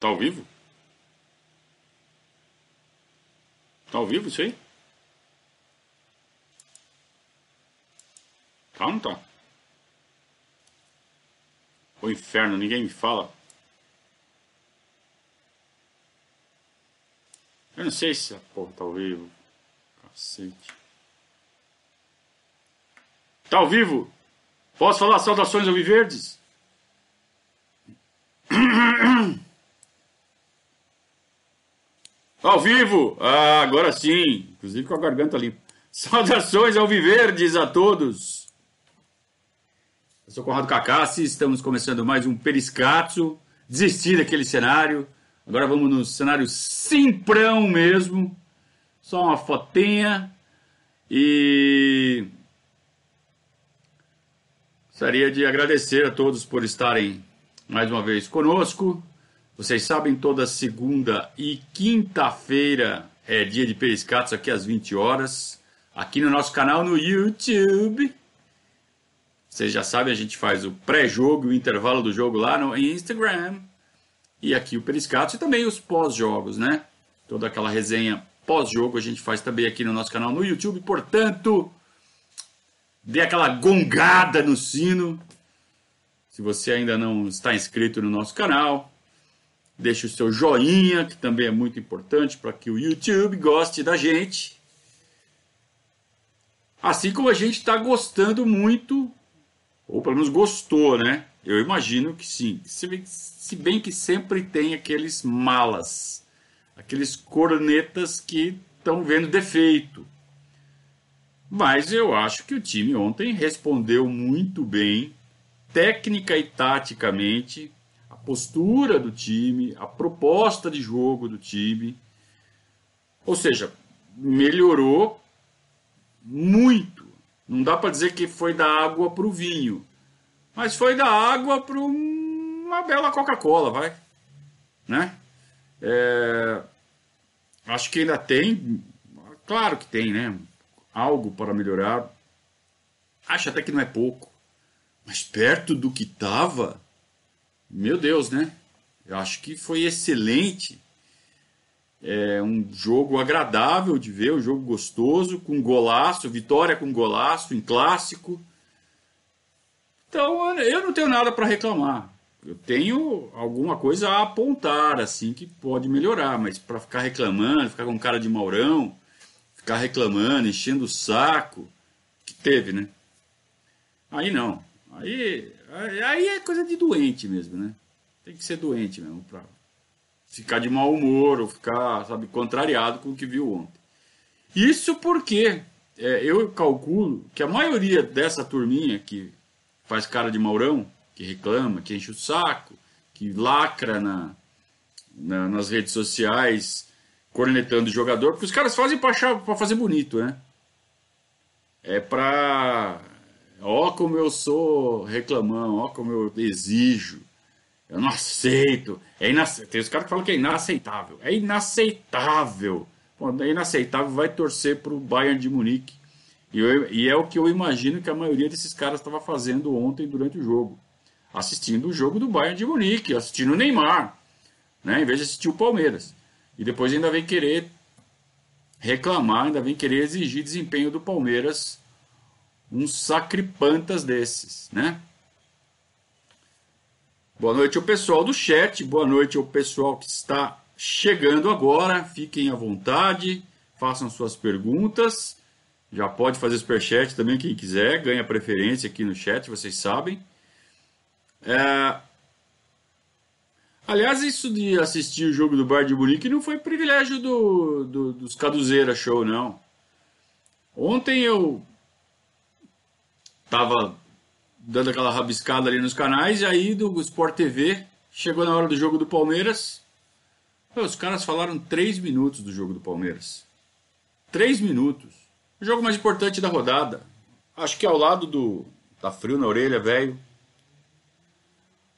Tá ao vivo? Tá ao vivo isso aí? Tá ou não tá? O inferno, ninguém me fala. Eu não sei se a porra tá ao vivo. Cacete. Tá ao vivo? Posso falar saudações ao Viverdes? Ao vivo! Ah, agora sim! Inclusive com a garganta limpa. Saudações ao Viverdes a todos! Eu sou Conrado Cacassi, estamos começando mais um Periscatso. Desisti daquele cenário. Agora vamos no cenário simprão mesmo. Só uma fotinha. E gostaria de agradecer a todos por estarem mais uma vez conosco. Vocês sabem, toda segunda e quinta-feira é dia de Periscatos aqui às 20 horas, aqui no nosso canal no YouTube. Vocês já sabem, a gente faz o pré-jogo o intervalo do jogo lá no Instagram. E aqui o Periscatos e também os pós-jogos, né? Toda aquela resenha pós-jogo a gente faz também aqui no nosso canal no YouTube. Portanto, dê aquela gongada no sino. Se você ainda não está inscrito no nosso canal, Deixe o seu joinha, que também é muito importante para que o YouTube goste da gente. Assim como a gente está gostando muito, ou pelo menos gostou, né? Eu imagino que sim. Se bem que sempre tem aqueles malas, aqueles cornetas que estão vendo defeito. Mas eu acho que o time ontem respondeu muito bem, técnica e taticamente, postura do time, a proposta de jogo do time. Ou seja, melhorou muito. Não dá para dizer que foi da água para o vinho, mas foi da água para uma bela Coca-Cola, vai. Né? É, acho que ainda tem, claro que tem, né? Algo para melhorar. Acho até que não é pouco, mas perto do que estava, meu Deus, né? Eu acho que foi excelente. É um jogo agradável de ver, um jogo gostoso, com golaço, vitória com golaço, em clássico. Então eu não tenho nada para reclamar. Eu tenho alguma coisa a apontar, assim, que pode melhorar, mas para ficar reclamando, ficar com cara de maurão, ficar reclamando, enchendo o saco, que teve, né? Aí não. Aí Aí é coisa de doente mesmo, né? Tem que ser doente mesmo pra ficar de mau humor ou ficar, sabe, contrariado com o que viu ontem. Isso porque é, eu calculo que a maioria dessa turminha que faz cara de maurão, que reclama, que enche o saco, que lacra na, na nas redes sociais, cornetando o jogador, porque os caras fazem para fazer bonito, né? É pra Ó como eu sou reclamão, ó como eu exijo. Eu não aceito. É inace... Tem os caras que falam que é inaceitável. É inaceitável. Quando é inaceitável, vai torcer para o Bayern de Munique. E, eu, e, é o que eu imagino que a maioria desses caras estava fazendo ontem durante o jogo. Assistindo o jogo do Bayern de Munique, assistindo o Neymar, né, em vez de assistir o Palmeiras. E depois ainda vem querer reclamar, ainda vem querer exigir desempenho do Palmeiras uns sacripantas desses, né? Boa noite ao pessoal do chat, boa noite ao pessoal que está chegando agora. Fiquem à vontade, façam suas perguntas. Já pode fazer superchat também quem quiser, ganha preferência aqui no chat, vocês sabem. É... Aliás, isso de assistir o jogo do Bar de Munique não foi privilégio do, do, dos Caduzeira Show, não. Ontem eu tava dando aquela rabiscada ali nos canais, e aí do Sport TV chegou na hora do jogo do Palmeiras. Os caras falaram três minutos do jogo do Palmeiras. Três minutos. O jogo mais importante da rodada. Acho que ao lado do. Tá frio na orelha, velho.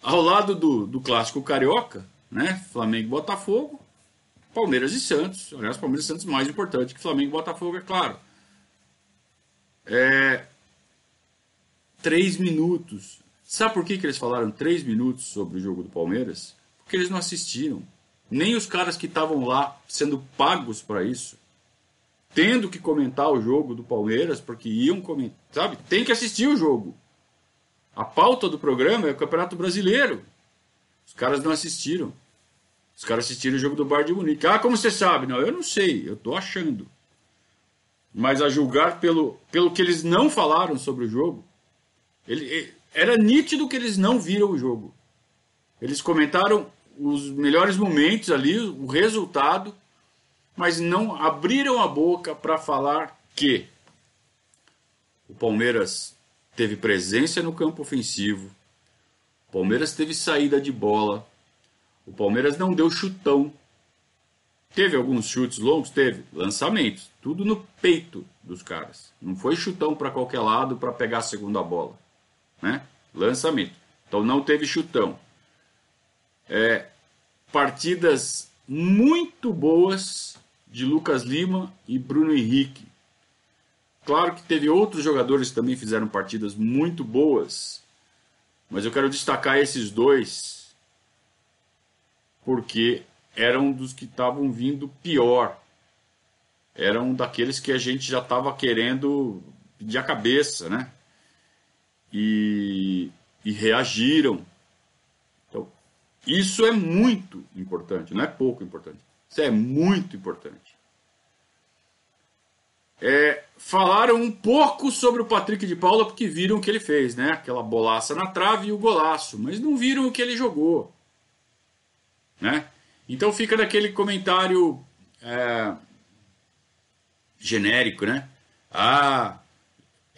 Ao lado do, do clássico carioca, né? Flamengo e Botafogo. Palmeiras e Santos. Aliás, Palmeiras e Santos mais importante que Flamengo e Botafogo, é claro. É, três minutos. Sabe por que, que eles falaram três minutos sobre o jogo do Palmeiras? Porque eles não assistiram. Nem os caras que estavam lá sendo pagos para isso, tendo que comentar o jogo do Palmeiras, porque iam comentar, sabe? Tem que assistir o jogo. A pauta do programa é o Campeonato Brasileiro. Os caras não assistiram. Os caras assistiram o jogo do Bar de Munique. Ah, como você sabe? Não, eu não sei, eu tô achando. Mas a julgar pelo, pelo que eles não falaram sobre o jogo, ele, era nítido que eles não viram o jogo. Eles comentaram os melhores momentos ali, o resultado, mas não abriram a boca para falar que o Palmeiras teve presença no campo ofensivo, o Palmeiras teve saída de bola, o Palmeiras não deu chutão. Teve alguns chutes longos? Teve. Lançamentos. Tudo no peito dos caras. Não foi chutão para qualquer lado para pegar a segunda bola. Né? Lançamento. Então não teve chutão. É, partidas muito boas de Lucas Lima e Bruno Henrique. Claro que teve outros jogadores que também fizeram partidas muito boas, mas eu quero destacar esses dois porque eram dos que estavam vindo pior. Eram daqueles que a gente já estava querendo pedir a cabeça, né? E, e reagiram. Então, isso é muito importante, não é pouco importante. Isso é muito importante. É, falaram um pouco sobre o Patrick de Paula porque viram o que ele fez, né? Aquela bolaça na trave e o golaço, mas não viram o que ele jogou, né? Então fica naquele comentário é, genérico, né? Ah,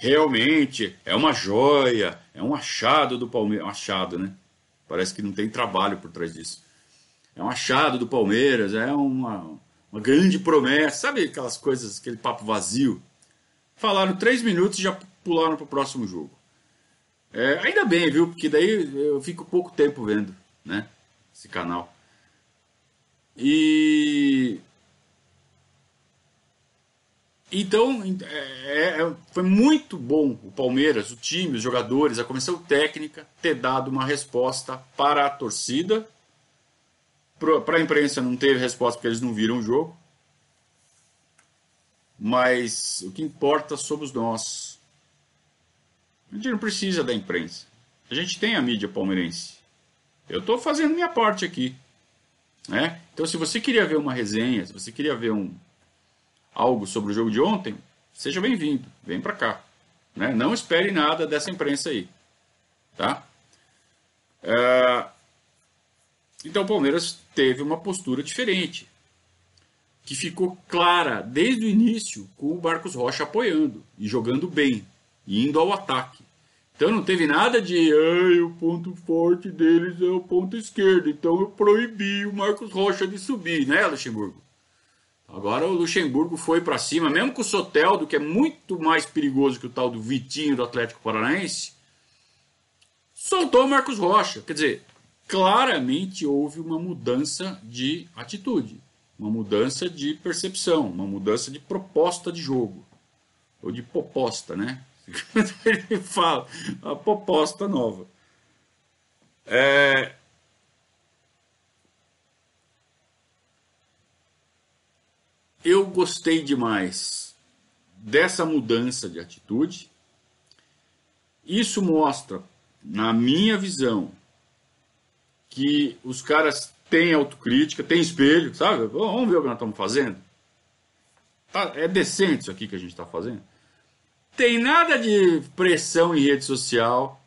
realmente é uma joia, é um achado do Palmeiras, um achado, né? Parece que não tem trabalho por trás disso é um achado do Palmeiras, é uma, uma grande promessa, sabe aquelas coisas, aquele papo vazio. Falaram três minutos e já pularam para o próximo jogo. É, ainda bem, viu? Porque daí eu fico pouco tempo vendo, né? Esse canal. E então é, é, foi muito bom o Palmeiras, o time, os jogadores, a comissão técnica ter dado uma resposta para a torcida para a imprensa não teve resposta porque eles não viram o jogo. Mas o que importa somos nós. A gente não precisa da imprensa. A gente tem a mídia palmeirense. Eu estou fazendo minha parte aqui. Né? Então, se você queria ver uma resenha, se você queria ver um, algo sobre o jogo de ontem, seja bem-vindo. Vem para cá. Né? Não espere nada dessa imprensa aí. Tá? Uh, então o Palmeiras teve uma postura diferente, que ficou clara desde o início com o Marcos Rocha apoiando e jogando bem, indo ao ataque. Então não teve nada de Ai, o ponto forte deles é o ponto esquerdo, então eu proibi o Marcos Rocha de subir, né, Luxemburgo? Agora o Luxemburgo foi para cima, mesmo com o Soteldo, que é muito mais perigoso que o tal do Vitinho do Atlético Paranaense, soltou o Marcos Rocha. Quer dizer, claramente houve uma mudança de atitude, uma mudança de percepção, uma mudança de proposta de jogo, ou de proposta, né? Ele fala, a proposta nova. É... Eu gostei demais dessa mudança de atitude. Isso mostra, na minha visão, que os caras têm autocrítica, têm espelho, sabe? Vamos ver o que nós estamos fazendo. Tá, é decente isso aqui que a gente está fazendo. Tem nada de pressão em rede social,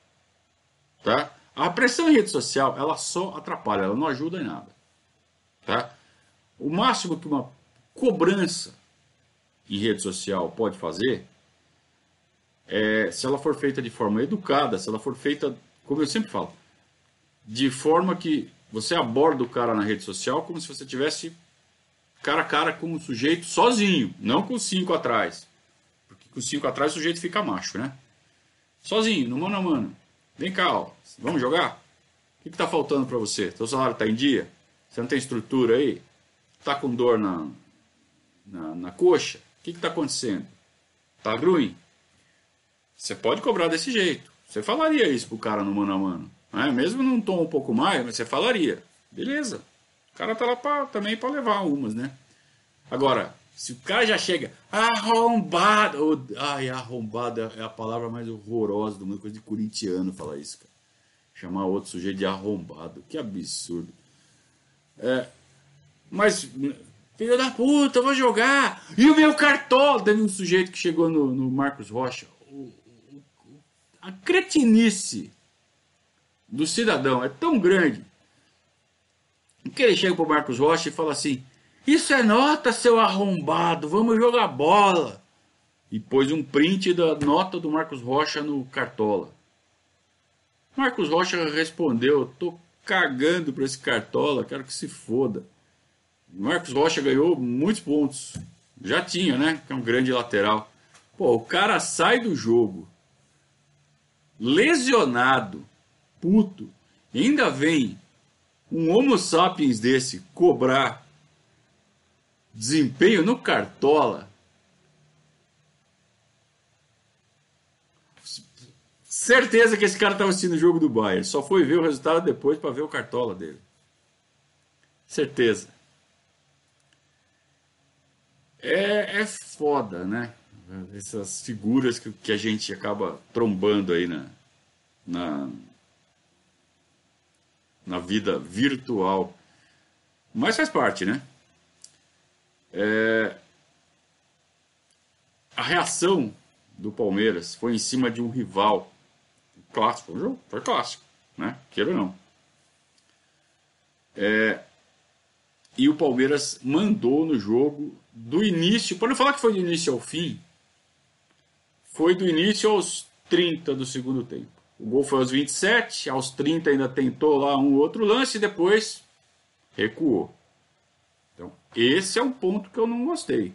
tá? A pressão em rede social, ela só atrapalha, ela não ajuda em nada, tá? O máximo que uma cobrança em rede social pode fazer é, se ela for feita de forma educada, se ela for feita, como eu sempre falo, de forma que você aborda o cara na rede social como se você tivesse cara a cara com o sujeito sozinho, não com cinco atrás. Porque com cinco atrás o sujeito fica macho, né? Sozinho, no mano a mano. Vem cá, ó, vamos jogar? O que está faltando para você? Seu salário está em dia? Você não tem estrutura aí? Está com dor na, na, na coxa? O que está acontecendo? Está ruim? Você pode cobrar desse jeito. Você falaria isso pro cara no mano a mano. Né? Mesmo num tom um pouco mais, mas você falaria. Beleza. O cara tá lá pra, também para levar umas, né? Agora, se o cara já chega arrombado, ou, ai, arrombado é a palavra mais horrorosa do mundo, coisa de corintiano falar isso, cara. Chamar outro sujeito de arrombado, que absurdo. É, mas, filho da puta, vou jogar. E o meu cartola? Teve um sujeito que chegou no, no Marcos Rocha. O, o, a cretinice do cidadão é tão grande que ele chega pro Marcos Rocha e fala assim: Isso é nota, seu arrombado, vamos jogar bola. E pôs um print da nota do Marcos Rocha no Cartola. Marcos Rocha respondeu: Tô cagando pra esse Cartola, quero que se foda. Marcos Rocha ganhou muitos pontos. Já tinha, né? Que é um grande lateral. Pô, o cara sai do jogo lesionado, puto, e ainda vem um Homo sapiens desse cobrar desempenho no Cartola. Certeza que esse cara estava assistindo o jogo do Bayern. Só foi ver o resultado depois para ver o Cartola dele. Certeza. É, é foda, né? Essas figuras que, que a gente acaba trombando aí na, na, na vida virtual. Mas faz parte, né? É... A reação do Palmeiras foi em cima de um rival. Clássico, foi um jogo, foi clássico, né? Queira ou não. É... E o Palmeiras mandou no jogo do início, para não falar que foi do início ao fim, foi do início aos 30 do segundo tempo. O gol foi aos 27, aos 30 ainda tentou lá um outro lance e depois recuou. Então, esse é um ponto que eu não gostei.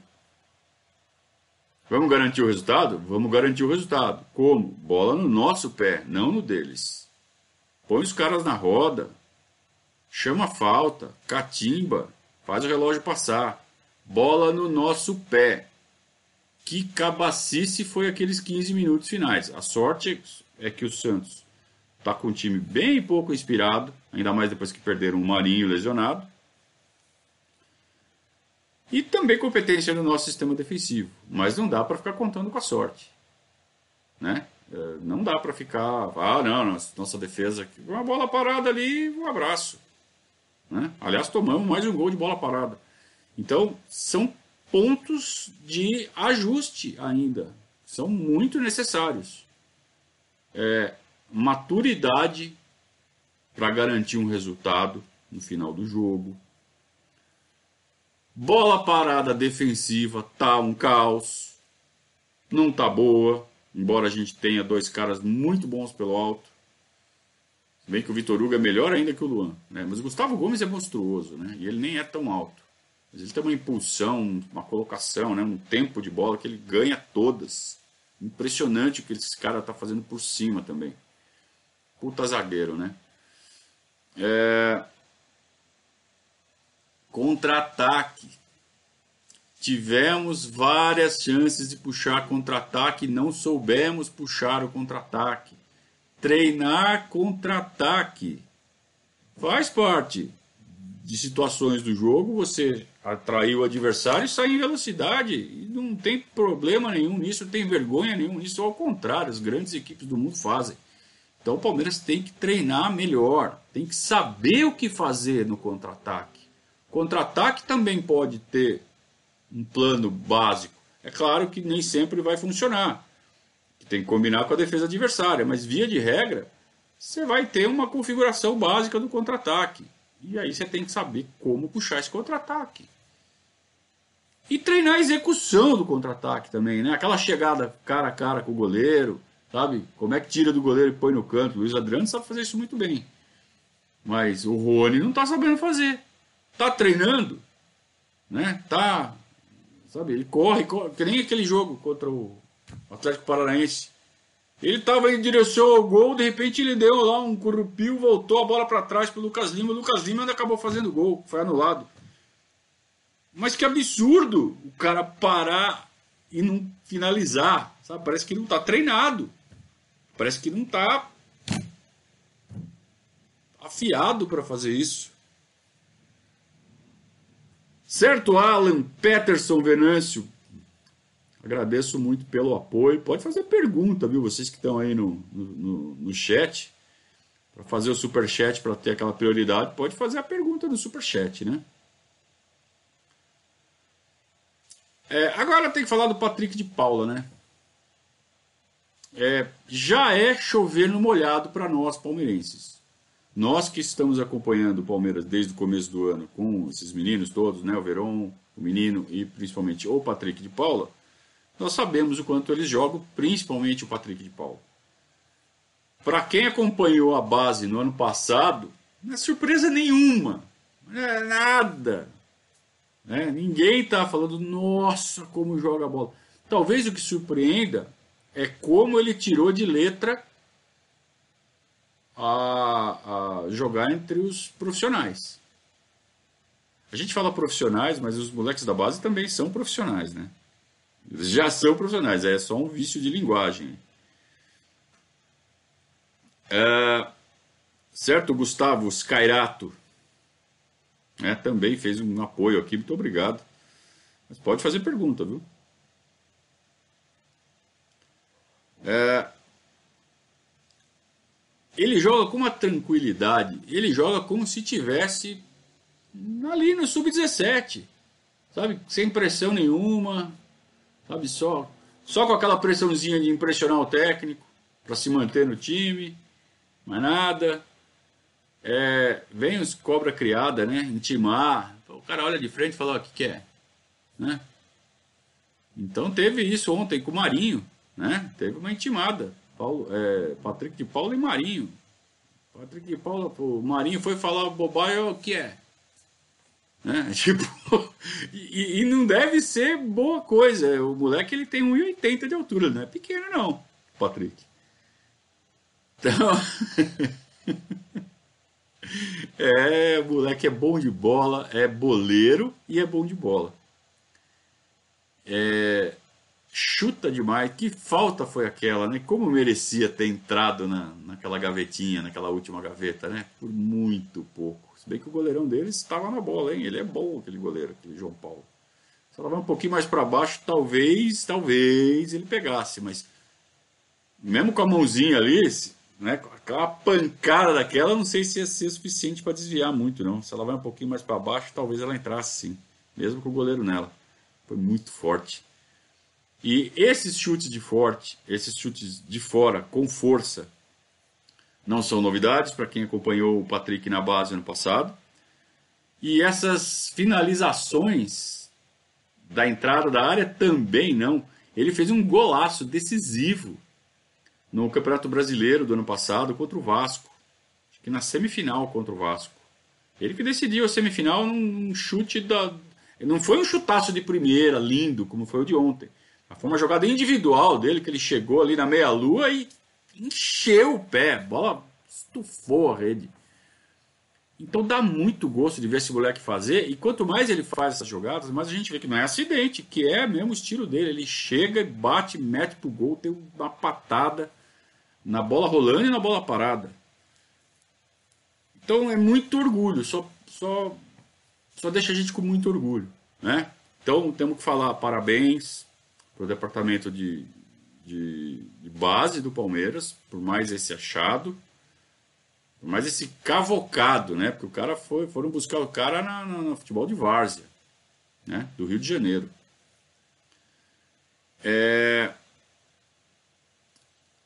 Vamos garantir o resultado? Vamos garantir o resultado. Como? Bola no nosso pé, não no deles. Põe os caras na roda, chama a falta, catimba, faz o relógio passar. Bola no nosso pé. Que cabacice foi aqueles 15 minutos finais. A sorte é que o Santos está com um time bem pouco inspirado, ainda mais depois que perderam um Marinho lesionado. E também competência no nosso sistema defensivo. Mas não dá para ficar contando com a sorte. Né? É, não dá para ficar. Ah, não, nossa defesa. Uma bola parada ali, um abraço. Né? Aliás, tomamos mais um gol de bola parada. Então, são pontos de ajuste ainda. São muito necessários é, maturidade para garantir um resultado no final do jogo. Bola parada defensiva tá um caos. Não tá boa, embora a gente tenha dois caras muito bons pelo alto. Bem que o Vitor Hugo é melhor ainda que o Luan, né? Mas o Gustavo Gomes é monstruoso, né? E ele nem é tão alto. Mas ele tem uma impulsão, uma colocação, né? um tempo de bola que ele ganha todas. Impressionante o que esse cara tá fazendo por cima também. Puta zagueiro, né? É... Contra-ataque. Tivemos várias chances de puxar contra-ataque, não soubemos puxar o contra-ataque. Treinar contra-ataque faz parte de situações do jogo, você atrair o adversário e sair em velocidade. E não tem problema nenhum nisso, não tem vergonha nenhum nisso, ao contrário, as grandes equipes do mundo fazem. Então o Palmeiras tem que treinar melhor, tem que saber o que fazer no contra-ataque. Contra-ataque também pode ter um plano básico. É claro que nem sempre vai funcionar. Tem que combinar com a defesa adversária, mas via de regra, você vai ter uma configuração básica do contra-ataque. E aí você tem que saber como puxar esse contra-ataque. E treinar a execução do contra-ataque também, né? Aquela chegada cara a cara com o goleiro, sabe? Como é que tira do goleiro e põe no canto. O Luiz Adriano sabe fazer isso muito bem. Mas o Rony não tá sabendo fazer. Tá treinando, né? Tá, sabe? Ele corre, corre que nem aquele jogo contra o Atlético Paranaense. Ele estava em direção ao gol, de repente ele deu lá um corrupio, voltou a bola para trás para o Lucas Lima. O Lucas Lima ainda acabou fazendo gol, foi anulado. Mas que absurdo o cara parar e não finalizar, sabe? Parece que não está treinado. Parece que não está afiado para fazer isso. Certo, Alan Peterson Venâncio. Agradeço muito pelo apoio. Pode fazer pergunta, viu? Vocês que estão aí no, no, no chat. Para fazer o super chat para ter aquela prioridade, pode fazer a pergunta no super chat, né? É, agora tem que falar do Patrick de Paula, né? É, já é chover no molhado para nós palmeirenses. Nós que estamos acompanhando o Palmeiras desde o começo do ano com esses meninos todos, né, o Verón, o menino e principalmente o Patrick de Paula, nós sabemos o quanto eles jogam, principalmente o Patrick de Paula. Para quem acompanhou a base no ano passado, não é surpresa nenhuma, é nada. Né? Ninguém está falando, nossa, como joga a bola. Talvez o que surpreenda é como ele tirou de letra a, a jogar entre os profissionais. A gente fala profissionais, mas os moleques da base também são profissionais, né? Já são profissionais, é só um vício de linguagem. É, certo, Gustavo Scairato é, também fez um apoio aqui, muito obrigado. Mas pode fazer pergunta, viu? É, ele joga com uma tranquilidade, ele joga como se tivesse ali no sub-17, sabe? Sem pressão nenhuma, sabe? Só, só com aquela pressãozinha de impressionar o técnico para se manter no time, mais nada. É, vem os cobra criada, né? Intimar. O cara olha de frente e fala: o que quer? É? Né? Então teve isso ontem com o Marinho, né? Teve uma intimada. Paulo, é, Patrick de Paulo e Marinho. Patrick de Paulo, o Marinho foi falar bobagem, o que é? Né? Tipo, e, e, não deve ser boa coisa. O moleque ele tem 1,80 de altura, não é pequeno não, Patrick. Então, é, o moleque é bom de bola, é boleiro e é bom de bola. É, chuta demais. Que falta foi aquela, né? Como merecia ter entrado na, naquela gavetinha, naquela última gaveta, né? Por muito pouco. Se bem que o goleirão deles estava na bola, hein? Ele é bom, aquele goleiro, aquele João Paulo. Se ela vai um pouquinho mais para baixo, talvez, talvez ele pegasse, mas mesmo com a mãozinha ali, né, com aquela pancada daquela, não sei se ia ser suficiente para desviar muito, não. Se ela vai um pouquinho mais para baixo, talvez ela entrasse sim, mesmo com o goleiro nela. Foi muito forte. E esses chutes de forte, esses chutes de fora com força, não são novidades para quem acompanhou o Patrick na base ano passado. E essas finalizações da entrada da área também não. Ele fez um golaço decisivo no Campeonato Brasileiro do ano passado contra o Vasco. Acho que na semifinal contra o Vasco. Ele que decidiu a semifinal num chute da. Não foi um chutaço de primeira, lindo, como foi o de ontem. Foi uma jogada individual dele, que ele chegou ali na meia-lua e encheu o pé. Bola estufou a rede. Então dá muito gosto de ver esse moleque fazer. E quanto mais ele faz essas jogadas, mais a gente vê que não é acidente, que é mesmo o estilo dele. Ele chega, bate, mete pro gol, tem uma patada na bola rolando e na bola parada. Então é muito orgulho, só, só, só deixa a gente com muito orgulho. Né? Então temos que falar parabéns, para o departamento de, de, de, base do Palmeiras, por mais esse achado, por mais esse cavocado, né? Porque o cara foi, foram buscar o cara na, na, no futebol de várzea, né? Do Rio de Janeiro. É,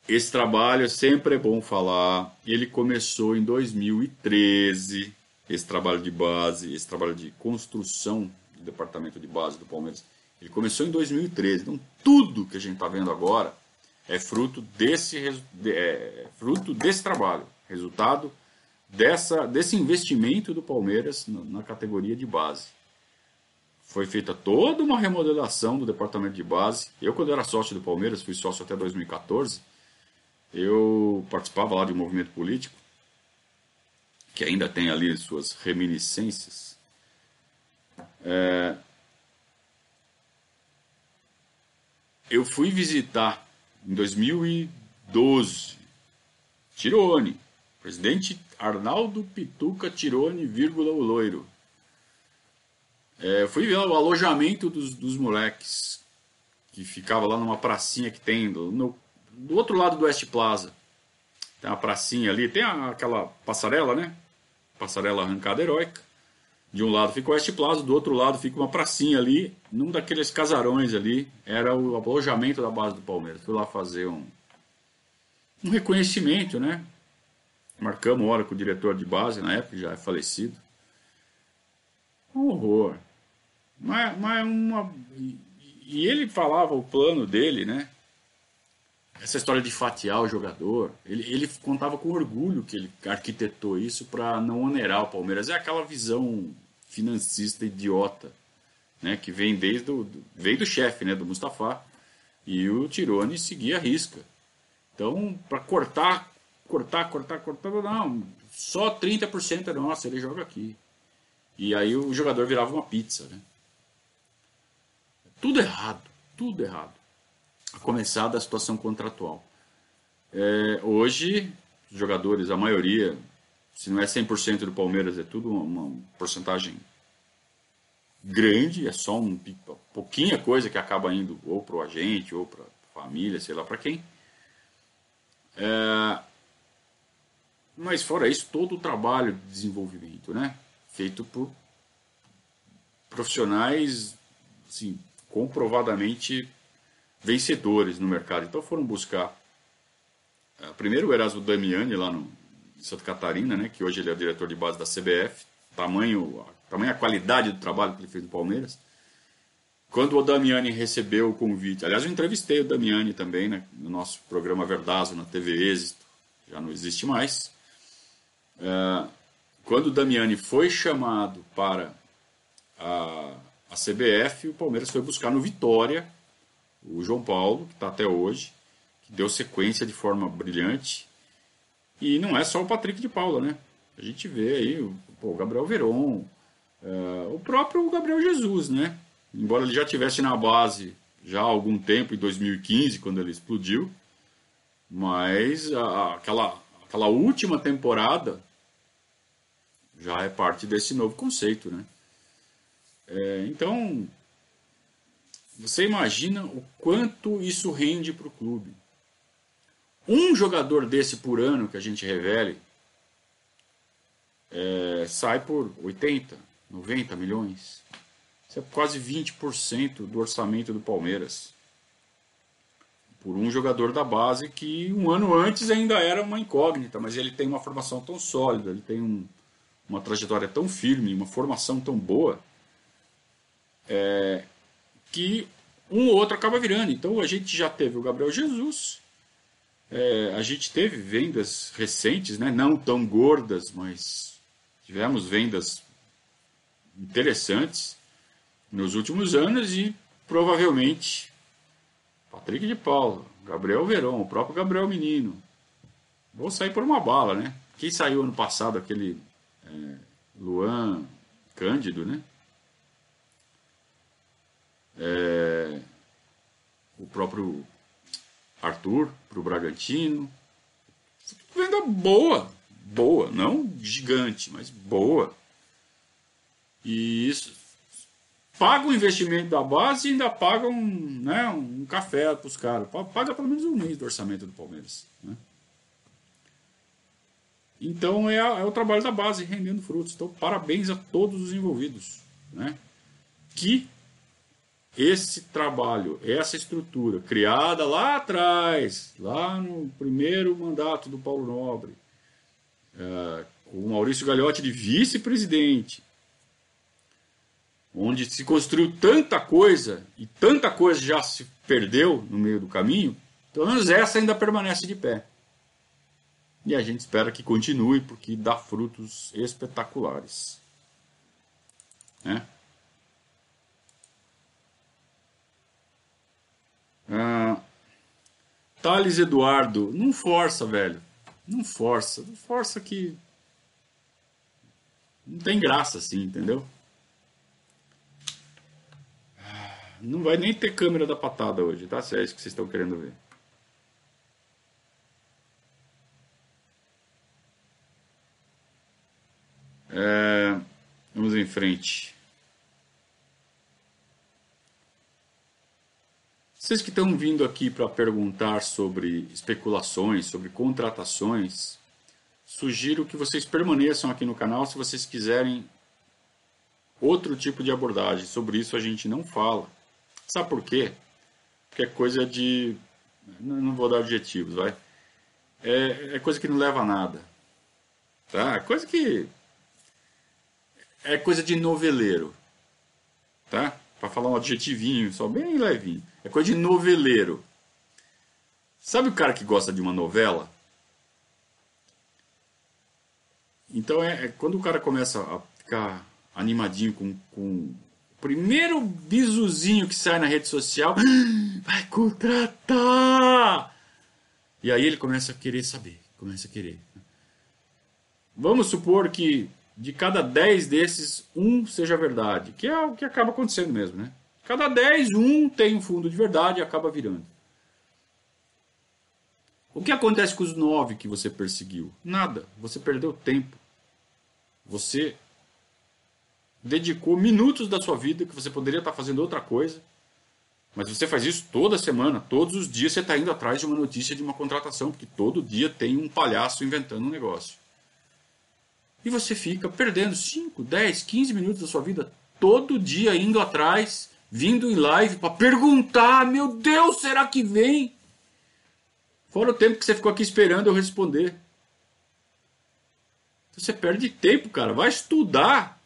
esse trabalho sempre é bom falar. Ele começou em 2013, esse trabalho de base, esse trabalho de construção do departamento de base do Palmeiras ele começou em 2013. Então, tudo que a gente está vendo agora é fruto desse, é fruto desse trabalho, resultado dessa, desse investimento do Palmeiras na, na categoria de base. Foi feita toda uma remodelação do departamento de base. Eu, quando era sócio do Palmeiras, fui sócio até 2014, eu participava lá de um movimento político que ainda tem ali suas reminiscências. É, eu fui visitar em 2012 Tirone, presidente Arnaldo Pituca Tirone, vírgula o loiro. É, fui ver o alojamento dos, dos moleques, que ficava lá numa pracinha que tem do, no, do outro lado do West Plaza. Tem uma pracinha ali, tem a, aquela passarela, né? Passarela arrancada heróica. De um lado fica o West Plaza, do outro lado fica uma pracinha ali, num daqueles casarões ali, era o alojamento da base do Palmeiras. Fui lá fazer um, um reconhecimento, né? Marcamos hora com o diretor de base, na época já é falecido. Um horror. Mas, mas uma. E ele falava o plano dele, né? Essa história de fatiar o jogador. Ele, ele contava com orgulho que ele arquitetou isso para não onerar o Palmeiras. É aquela visão financista idiota, né? Que vem desde o, veio do chefe, né? Do Mustafa. E o Tirone seguia a risca. Então, para cortar, cortar, cortar, cortar, não, só 30% é nosso, ele joga aqui. E aí o jogador virava uma pizza, né? Tudo errado, tudo errado. A começar da situação contratual. É, hoje, os jogadores, a maioria, se não é 100% do Palmeiras, é tudo uma, porcentagem grande, é só um pouquinha coisa que acaba indo ou para o agente ou para família, sei lá para quem. É, mas fora isso, todo o trabalho de desenvolvimento, né? Feito por profissionais assim, comprovadamente vencedores no mercado. Então foram buscar é, primeiro o Erasmo Damiani lá no em Santa Catarina, né, que hoje ele é o diretor de base da CBF, tamanho, a qualidade do trabalho que ele fez no Palmeiras. Quando o Damiani recebeu o convite, aliás, eu entrevistei o Damiani também né, no nosso programa Verdazo na TV Êxito, já não existe mais. É, quando o Damiani foi chamado para a, a CBF, o Palmeiras foi buscar no Vitória o João Paulo, que está até hoje, que deu sequência de forma brilhante. E não é só o Patrick de Paula, né? A gente vê aí o, pô, o Gabriel Veron, uh, o próprio Gabriel Jesus, né? embora ele já tivesse na base já há algum tempo, em 2015, quando ele explodiu, mas a, aquela, aquela última temporada já é parte desse novo conceito, né? É, então, você imagina o quanto isso rende para o clube. Um jogador desse por ano que a gente revele é, sai por 80, 90 milhões. Isso é quase 20% do orçamento do Palmeiras. Por um jogador da base que um ano antes ainda era uma incógnita, mas ele tem uma formação tão sólida, ele tem um, uma trajetória tão firme, uma formação tão boa, é, que um ou outro acaba virando. Então a gente já teve o Gabriel Jesus, é, a gente teve vendas recentes, né, não tão gordas, mas tivemos vendas interessantes nos últimos anos e provavelmente Patrick de Paula, Gabriel Veron, o próprio Gabriel Menino. Vou sair por uma bala, né? Quem saiu ano passado, aquele é, Luan Cândido, né? É, o próprio Arthur para o Bragantino. Venda boa, boa, não gigante, mas boa. E isso paga o investimento da base e ainda paga um, né, um café para os caras. Paga pelo menos um mês do orçamento do Palmeiras. Né? Então é, é, o trabalho da base rendendo frutos. Então, parabéns a todos os envolvidos. Né? Que esse trabalho, essa estrutura, criada lá atrás, lá no primeiro mandato do Paulo Nobre, é, com o Maurício Gagliotti de vice-presidente, onde se construiu tanta coisa e tanta coisa já se perdeu no meio do caminho, pelo menos essa ainda permanece de pé. E a gente espera que continue, porque dá frutos espetaculares. Né? Ah, Thales Eduardo, não força, velho. Não força. Não força que. Não tem graça assim, entendeu? Não vai nem ter câmera da patada hoje, tá? Se é isso que vocês estão querendo ver. É, vamos em frente. Vocês que estão vindo aqui para perguntar sobre especulações, sobre contratações, sugiro que vocês permaneçam aqui no canal se vocês quiserem outro tipo de abordagem. Sobre isso a gente não fala. Sabe por quê? Porque é coisa de. Não vou dar adjetivos, vai. É, é coisa que não leva a nada. Tá? É coisa que. É coisa de noveleiro. Tá? Para falar um adjetivinho, só bem levinho. É coisa de noveleiro. Sabe o cara que gosta de uma novela? Então é, é quando o cara começa a ficar animadinho com, com o primeiro bisuzinho que sai na rede social, vai contratar! E aí ele começa a querer saber, começa a querer. Vamos supor que de cada 10 desses, um seja verdade, que é o que acaba acontecendo mesmo, né? Cada 10, um tem um fundo de verdade e acaba virando. O que acontece com os 9 que você perseguiu? Nada. Você perdeu tempo. Você dedicou minutos da sua vida que você poderia estar fazendo outra coisa. Mas você faz isso toda semana, todos os dias você está indo atrás de uma notícia de uma contratação, porque todo dia tem um palhaço inventando um negócio. E você fica perdendo 5, 10, 15 minutos da sua vida todo dia indo atrás, vindo em live para perguntar: meu Deus, será que vem? Fora o tempo que você ficou aqui esperando eu responder. Você perde tempo, cara. Vai estudar.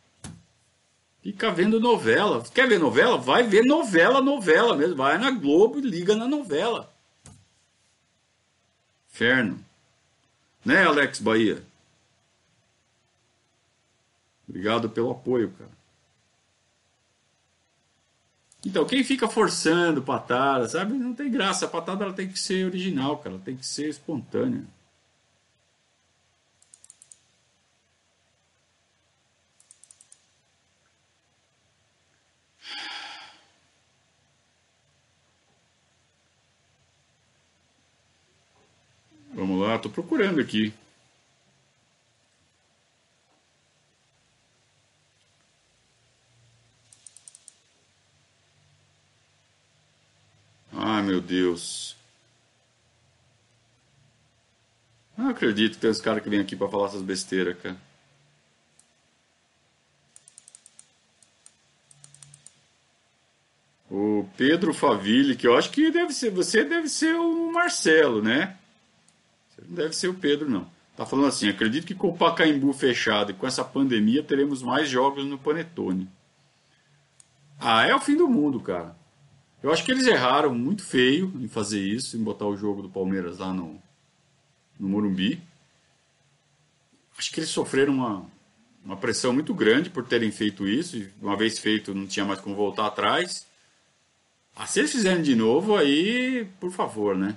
Fica vendo novela. Quer ver novela? Vai ver novela, novela mesmo. Vai na Globo e liga na novela. Inferno. Né, Alex Bahia? Obrigado pelo apoio, cara. Então, quem fica forçando patada, sabe? Não tem graça. A patada ela tem que ser original, cara. Ela tem que ser espontânea. Vamos lá, tô procurando aqui. Meu Deus. Não acredito que tem uns caras que vêm aqui para falar essas besteiras, cara. O Pedro Faville, que eu acho que deve ser, você deve ser o Marcelo, né? Você não deve ser o Pedro, não. Tá falando assim, acredito que com o Pacaembu fechado e com essa pandemia teremos mais jogos no Panetone. Ah, é o fim do mundo, cara. Eu acho que eles erraram muito feio em fazer isso, em botar o jogo do Palmeiras lá no, no Morumbi. Acho que eles sofreram uma, uma pressão muito grande por terem feito isso. E uma vez feito, não tinha mais como voltar atrás. Ah, se eles fizerem de novo, aí, por favor, né?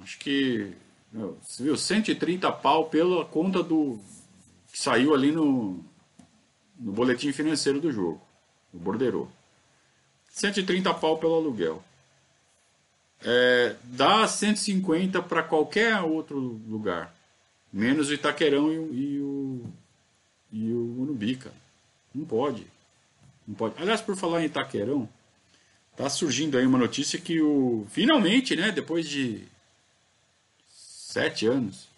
Acho que. Meu, você viu, 130 pau pela conta do. que saiu ali no, no boletim financeiro do jogo, o Borderô. 130 pau pelo aluguel. É, dá 150 para qualquer outro lugar. Menos o Itaquerão e, o, e o, e o. Não pode. Não pode. Aliás, por falar em Itaquerão, tá surgindo aí uma notícia que o. Finalmente, né? Depois de sete anos,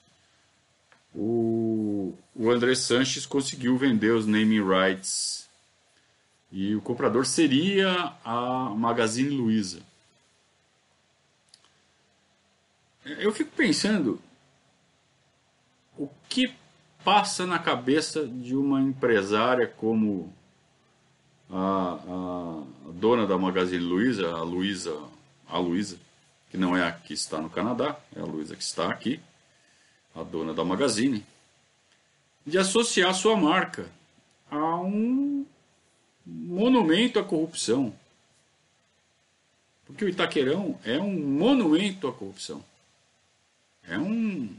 o, o André Sanches conseguiu vender os naming rights e o comprador seria a Magazine Luiza. Eu fico pensando o que passa na cabeça de uma empresária como a, a, dona da Magazine Luiza, a Luiza, a Luiza, que não é a que está no Canadá, é a Luiza que está aqui, a dona da Magazine, de associar sua marca a um monumento à corrupção. Porque o Itaquerão é um monumento à corrupção. É um.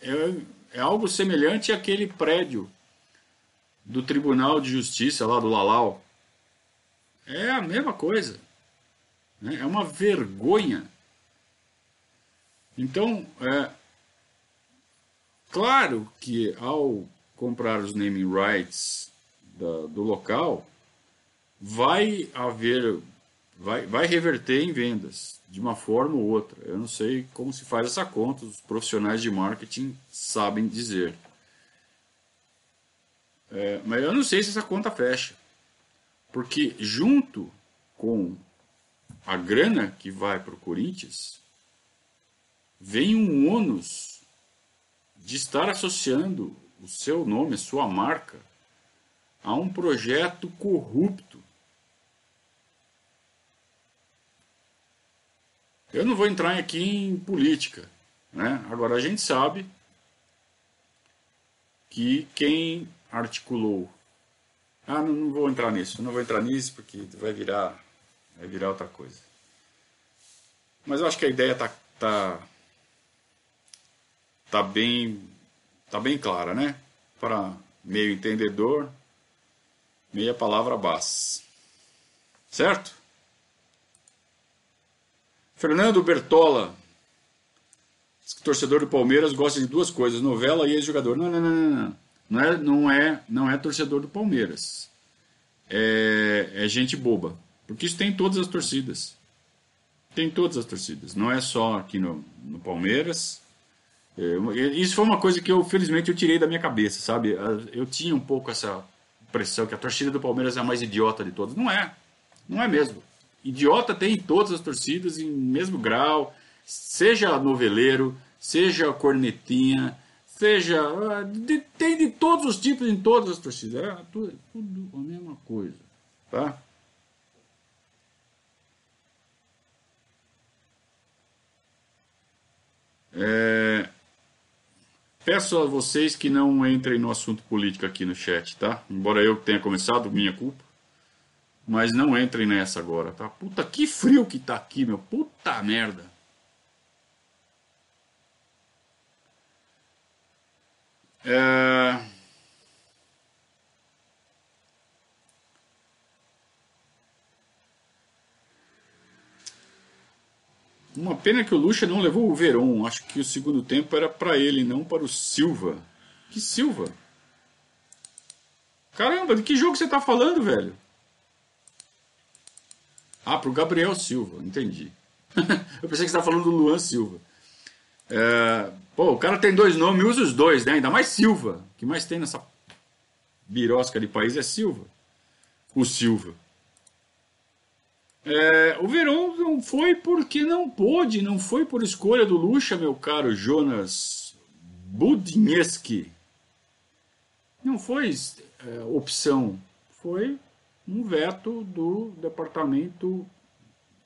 É, é algo semelhante àquele prédio do Tribunal de Justiça lá do Lalau. É a mesma coisa. Né? É uma vergonha. Então, é, claro que ao comprar os naming rights da, do local, vai haver vai, vai reverter em vendas, de uma forma ou outra. Eu não sei como se faz essa conta, os profissionais de marketing sabem dizer. É, mas eu não sei se essa conta fecha. Porque junto com a grana que vai para o Corinthians, vem um ônus de estar associando o seu nome, a sua marca, a um projeto corrupto. Eu não vou entrar aqui em política, né? Agora a gente sabe que quem articulou. Ah, não, não vou entrar nisso, não vou entrar nisso porque vai virar, vai virar outra coisa. Mas eu acho que a ideia tá, tá, tá bem, tá bem clara, né? Para meio entendedor, meia palavra base. Certo? Fernando Bertola, torcedor do Palmeiras, gosta de duas coisas: novela e ex-jogador. Não, não, não, não, não. É, não é, não é torcedor do Palmeiras. É, é gente boba. Porque isso tem em todas as torcidas. Tem em todas as torcidas. Não é só aqui no, no Palmeiras. É, isso foi uma coisa que eu, felizmente, eu tirei da minha cabeça, sabe? Eu tinha um pouco essa impressão que a torcida do Palmeiras é a mais idiota de todas. Não é. Não é mesmo. Idiota tem em todas as torcidas, em mesmo grau. Seja noveleiro, seja cornetinha, seja. Ah, de, tem de todos os tipos em todas as torcidas. É tudo, tudo a mesma coisa. Tá? É, peço a vocês que não entrem no assunto político aqui no chat, tá? Embora eu tenha começado, minha culpa. Mas não entrem nessa agora, tá? Puta, que frio que tá aqui, meu. Puta merda. É... Uma pena que o Lucha não levou o Verón. Acho que o segundo tempo era para ele, não para o Silva. Que Silva? Caramba, de que jogo você tá falando, velho? Ah, pro Gabriel Silva, entendi. Eu pensei que você estava falando do Luan Silva. É, pô, o cara tem dois nomes, usa os dois, né? Ainda mais Silva. O que mais tem nessa birosca de país é Silva. O Silva. É, o Verão não foi porque não pôde, não foi por escolha do Lucha, meu caro Jonas Budnieski. Não foi é, opção, foi um veto do departamento.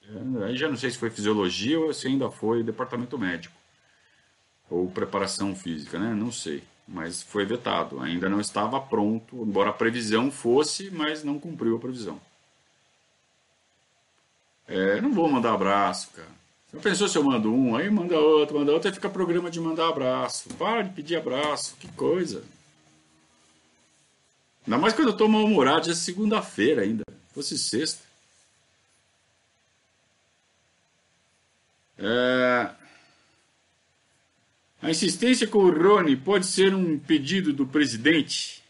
É, aí já não sei se foi fisiologia ou se ainda foi departamento médico ou preparação física, né? Não sei, mas foi vetado. Ainda não estava pronto, embora a previsão fosse, mas não cumpriu a previsão. É, não vou mandar abraço, cara. Você pensou se eu mando um, aí manda outro, manda outro, aí fica programa de mandar abraço. Para de pedir abraço, que coisa. Ainda mais quando eu tô mal-humorado, já é segunda-feira ainda. Fosse sexta. É... A insistência com o Rony pode ser um pedido do presidente?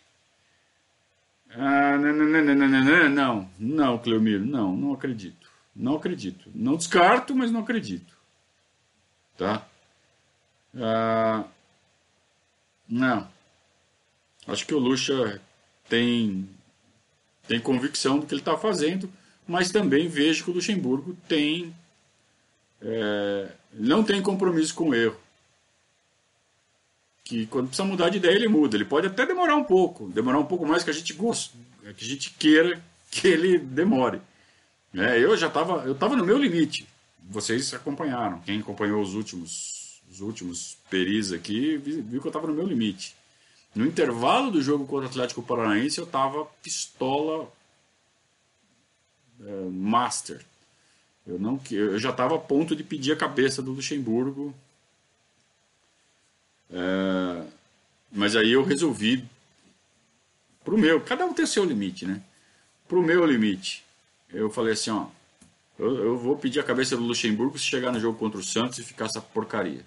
Ah, não, não, não, não, não, não, não, Cleomiro, não, não acredito. Não acredito. Não descarto, mas não acredito. Tá? Ah, não. Acho que o Lucha tem, tem convicção do que ele está fazendo, mas também vejo que o Luxemburgo tem. É, não tem compromisso com o erro que quando precisa mudar de ideia ele muda. Ele pode até demorar um pouco, demorar um pouco mais que a gente gosta, que a gente queira que ele demore. É, eu já estava, eu estava no meu limite. Vocês acompanharam, quem acompanhou os últimos, os últimos peris aqui viu que eu estava no meu limite. No intervalo do jogo contra o Atlético Paranaense eu estava pistola é, master. Eu não, eu já estava a ponto de pedir a cabeça do Luxemburgo é, mas aí eu resolvi, pro meu, cada um tem seu limite, né? Pro meu limite, eu falei assim, ó, eu, eu vou pedir a cabeça do Luxemburgo se chegar no jogo contra o Santos e ficar essa porcaria.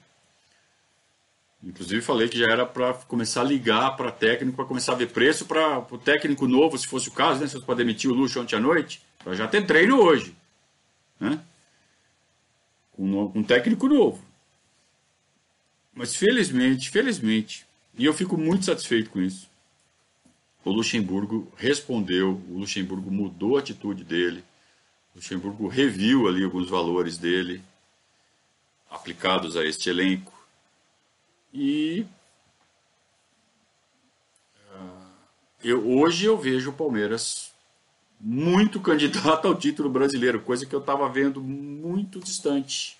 Inclusive falei que já era para começar a ligar para técnico, para começar a ver preço para o técnico novo, se fosse o caso, né? Se fosse para demitir o Luxo ontem à noite, para já ter treino hoje. né? Com, um técnico novo. Mas felizmente, felizmente, e eu fico muito satisfeito com isso, o Luxemburgo respondeu, o Luxemburgo mudou a atitude dele, o Luxemburgo reviu ali alguns valores dele aplicados a este elenco e uh, eu, hoje eu vejo o Palmeiras muito candidato ao título brasileiro, coisa que eu estava vendo muito distante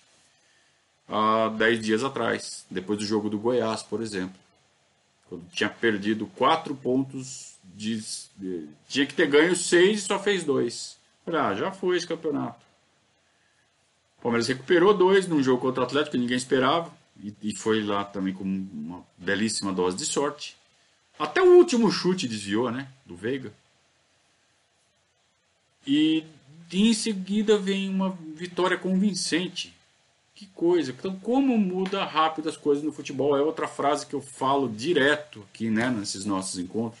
há 10 dias atrás, depois do jogo do Goiás, por exemplo. Quando tinha perdido 4 pontos, de, de, tinha que ter ganho 6 e só fez 2. Ah, já foi esse campeonato. O Palmeiras recuperou dois num jogo contra o Atlético que ninguém esperava. E, e foi lá também com uma belíssima dose de sorte. Até o último chute desviou, né? Do Veiga. E em seguida vem uma vitória convincente. Que coisa. Então, como muda rápido as coisas no futebol? É outra frase que eu falo direto aqui, né, nesses nossos encontros.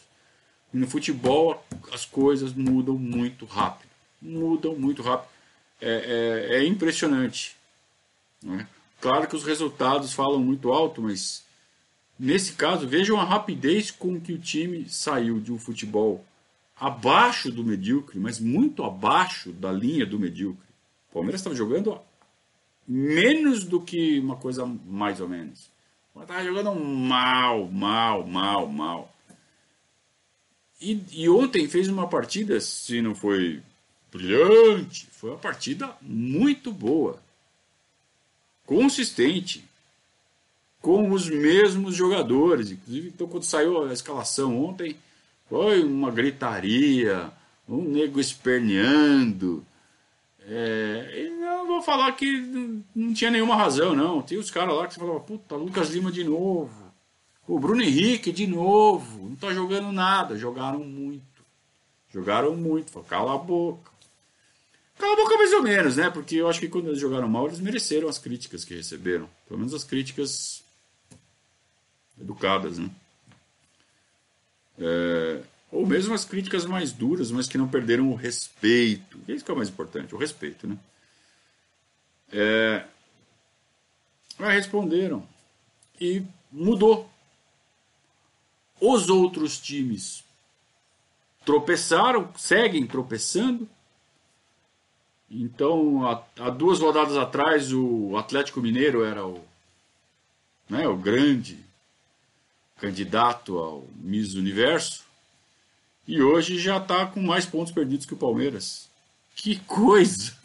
No futebol, as coisas mudam muito rápido. Mudam muito rápido. É, é, é impressionante. Né? Claro que os resultados falam muito alto, mas nesse caso, vejam a rapidez com que o time saiu de um futebol abaixo do medíocre, mas muito abaixo da linha do medíocre. O Palmeiras estava jogando menos do que uma coisa mais ou menos. Estava jogando mal, mal, mal, mal. E, e, ontem fez uma partida, se não foi brilhante, foi uma partida muito boa, consistente, com os mesmos jogadores. Inclusive, então, quando saiu a escalação ontem, foi uma gritaria, um nego esperneando. É, não vou falar que não, tinha nenhuma razão, não. Tem os caras lá que você falava, puta, Lucas Lima de novo. O Bruno Henrique de novo. Não tá jogando nada. Jogaram muito. Jogaram muito. Falei, cala a boca. Cala a boca mais ou menos, né? Porque eu acho que quando eles jogaram mal, eles mereceram as críticas que receberam. Pelo menos as críticas educadas, né? É, ou mesmo as críticas mais duras, mas que não perderam o respeito. Isso que é o mais importante, o respeito, né? É, mas responderam e mudou. Os outros times tropeçaram, seguem tropeçando. Então, há, duas rodadas atrás, o Atlético Mineiro era o, né, o grande candidato ao Miss Universo, e hoje já está com mais pontos perdidos que o Palmeiras. Que coisa!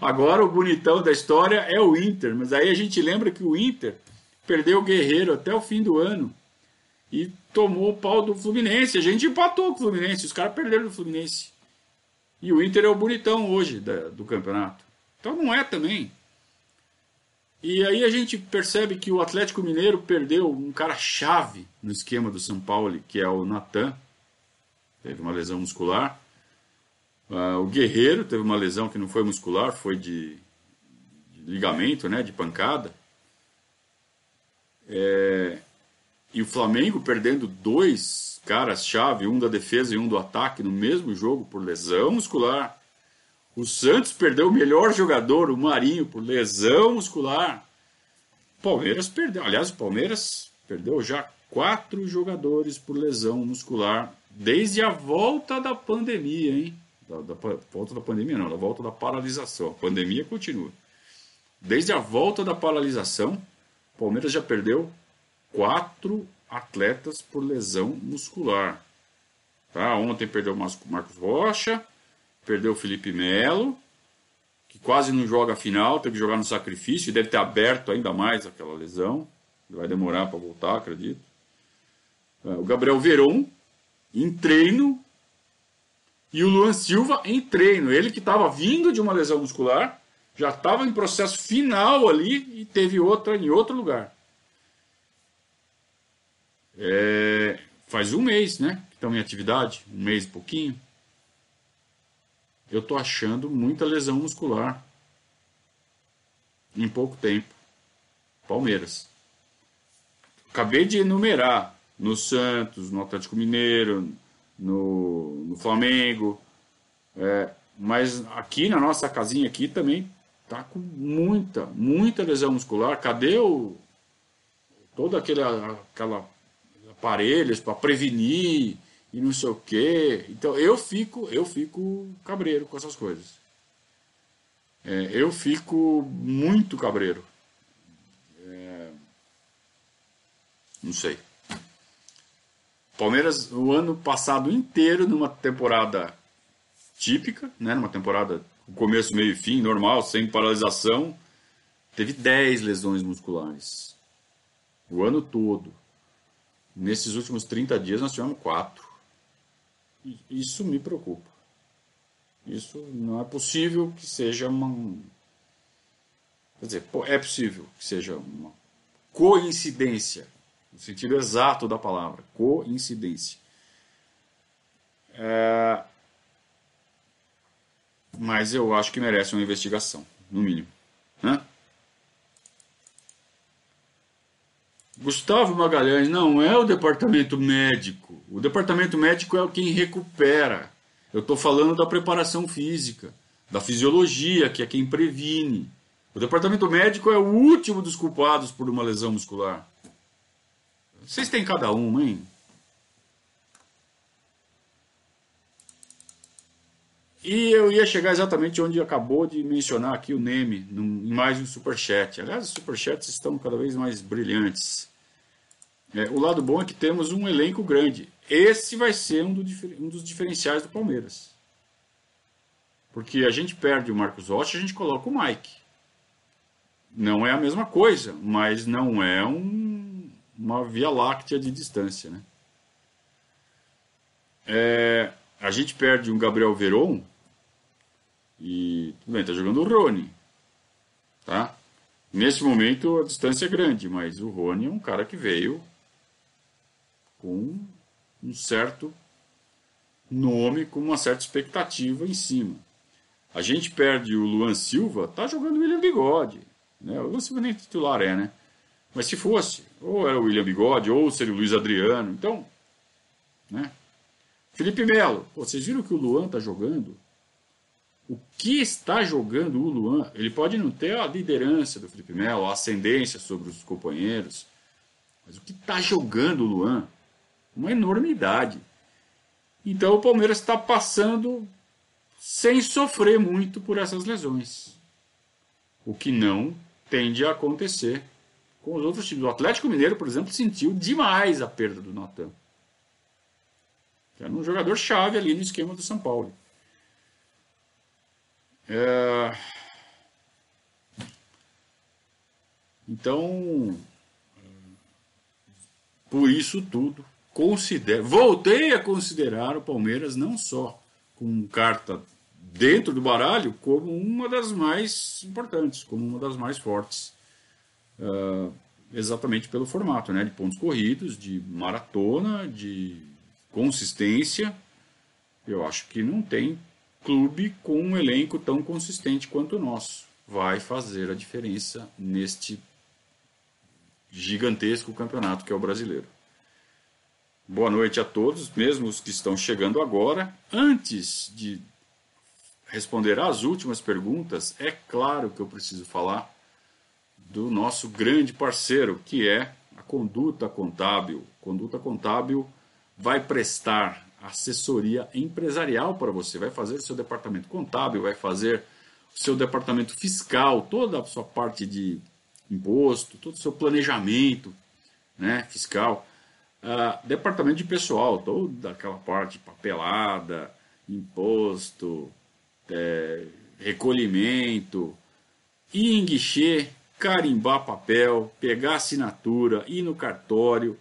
Agora o bonitão da história é o Inter, mas aí a gente lembra que o Inter perdeu o Guerreiro até o fim do ano e tomou o pau do Fluminense. A gente empatou com o Fluminense, os caras perderam do Fluminense. E o Inter é o bonitão hoje da, do campeonato. Então não é também. E aí a gente percebe que o Atlético Mineiro perdeu um cara chave no esquema do São Paulo, que é o Natan. Teve uma lesão muscular. Uh, o Guerreiro teve uma lesão que não foi muscular, foi de, de ligamento, né, de pancada. É, e o Flamengo perdendo dois caras-chave, um da defesa e um do ataque, no mesmo jogo por lesão muscular. O Santos perdeu o melhor jogador, o Marinho, por lesão muscular. O Palmeiras perdeu. Aliás, o Palmeiras perdeu já quatro jogadores por lesão muscular desde a volta da pandemia, hein? Da, da, volta da pandemia, não, da volta da paralisação. A pandemia continua. Desde a volta da paralisação, o Palmeiras já perdeu quatro atletas por lesão muscular. Tá? Ontem perdeu o Marcos Rocha, perdeu o Felipe Melo, que quase não joga a final, teve que jogar no sacrifício e deve ter aberto ainda mais aquela lesão. Vai demorar para voltar, acredito. É, o Gabriel Veron, em treino, e o Luan Silva em treino. Ele que estava vindo de uma lesão muscular, já estava em processo final ali e teve outra em outro lugar. É, faz um mês, né? Que estão em atividade, um mês e pouquinho eu estou achando muita lesão muscular em pouco tempo. Palmeiras. Acabei de enumerar no Santos, no Atlético Mineiro, no, no Flamengo. É, Mas aqui na nossa casinha aqui também tá com muita, muita lesão muscular. Cadê o todo aquele aquela aparelhos para prevenir e não sei o quê. Então eu fico, eu fico cabreiro com essas coisas. É, eu fico muito cabreiro. É, não sei. Palmeiras o ano passado inteiro numa temporada típica, né, numa temporada com começo, meio e fim, normal, sem paralisação, teve 10 lesões musculares. O ano todo. Nesses últimos 30 dias nós tivemos 4. Isso me preocupa. Isso não é possível que seja uma. Quer dizer, é possível que seja uma coincidência, no sentido exato da palavra, coincidência. É... Mas eu acho que merece uma investigação, no mínimo. Né? Gustavo Magalhães, não é o departamento médico. O departamento médico é quem recupera. Eu estou falando da preparação física, da fisiologia, que é quem previne. O departamento médico é o último dos culpados por uma lesão muscular. Vocês têm cada uma, hein? E eu ia chegar exatamente onde acabou de mencionar aqui o Neme, em mais um superchat. Aliás, os superchats estão cada vez mais brilhantes. É, o lado bom é que temos um elenco grande. Esse vai ser um, do, um dos diferenciais do Palmeiras. Porque a gente perde o Marcos Rocha, a gente coloca o Mike. Não é a mesma coisa, mas não é um, uma via láctea de distância. Né? É, a gente perde um Gabriel Veron e tudo bem, tá jogando o Rony. Tá? Nesse momento a distância é grande, mas o Rony é um cara que veio com um certo nome, com uma certa expectativa em cima. A gente perde o Luan Silva, tá jogando o William Bigode. Né? O Luan Silva nem titular é, né? Mas se fosse, ou era o William Bigode, ou seria o Luiz Adriano. Então, né? Felipe Melo, vocês viram que o Luan está jogando? O que está jogando o Luan? Ele pode não ter a liderança do Felipe Melo, a ascendência sobre os companheiros, mas o que está jogando o Luan? Uma enormidade. Então o Palmeiras está passando sem sofrer muito por essas lesões. O que não tende a acontecer com os outros times. O Atlético Mineiro, por exemplo, sentiu demais a perda do Natan era um jogador chave ali no esquema do São Paulo. É... Então, por isso tudo, considero, voltei a considerar o Palmeiras não só com carta dentro do baralho, como uma das mais importantes, como uma das mais fortes. Uh, exatamente pelo formato, né? De pontos corridos, de maratona, de consistência, eu acho que não tem clube com um elenco tão consistente quanto o nosso. Vai fazer a diferença neste gigantesco campeonato que é o brasileiro. Boa noite a todos, mesmo os que estão chegando agora. Antes de responder às últimas perguntas, é claro que eu preciso falar do nosso grande parceiro, que é a Conduta Contábil. Conduta Contábil vai prestar assessoria empresarial para você, vai fazer o seu departamento contábil, vai fazer o seu departamento fiscal, toda a sua parte de imposto, todo o seu planejamento né, fiscal, uh, departamento de pessoal, toda aquela parte papelada, imposto, é, recolhimento, ir em guichê, carimbar papel, pegar assinatura, ir no cartório,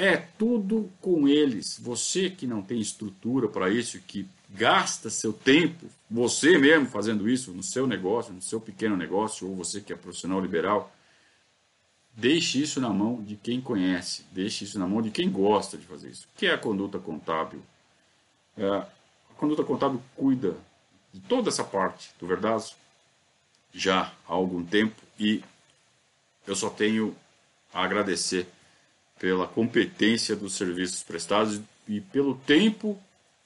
é tudo com eles. Você que não tem estrutura para isso, que gasta seu tempo, você mesmo fazendo isso no seu negócio, no seu pequeno negócio, ou você que é profissional liberal, deixe isso na mão de quem conhece, deixe isso na mão de quem gosta de fazer isso. O que é a conduta contábil? É, a conduta contábil cuida de toda essa parte do Verdazo já há algum tempo e eu só tenho a agradecer pela competência dos serviços prestados e pelo tempo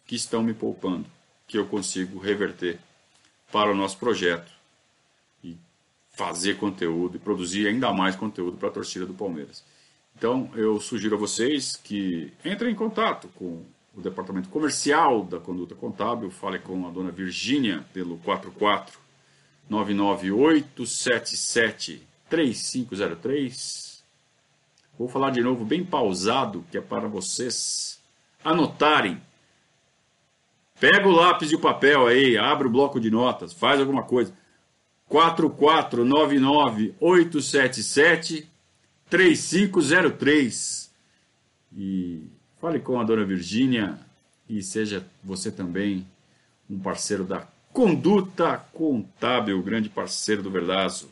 que estão me poupando. que eu consigo reverter para o nosso projeto e fazer conteúdo e produzir ainda mais conteúdo para a torcida do Palmeiras. Então eu sugiro a vocês que entrem em contato com o departamento comercial da Conduta Contábil, fale com a dona Virgínia pelo 44 99877 3503. Vou falar de novo bem pausado, que é para vocês anotarem. Pega o lápis e o papel aí, abre o bloco de notas, faz alguma coisa. 4499 877 3503. E fale com a dona Virgínia e seja você também um parceiro da Conduta Contábil, grande parceiro do Verdazo.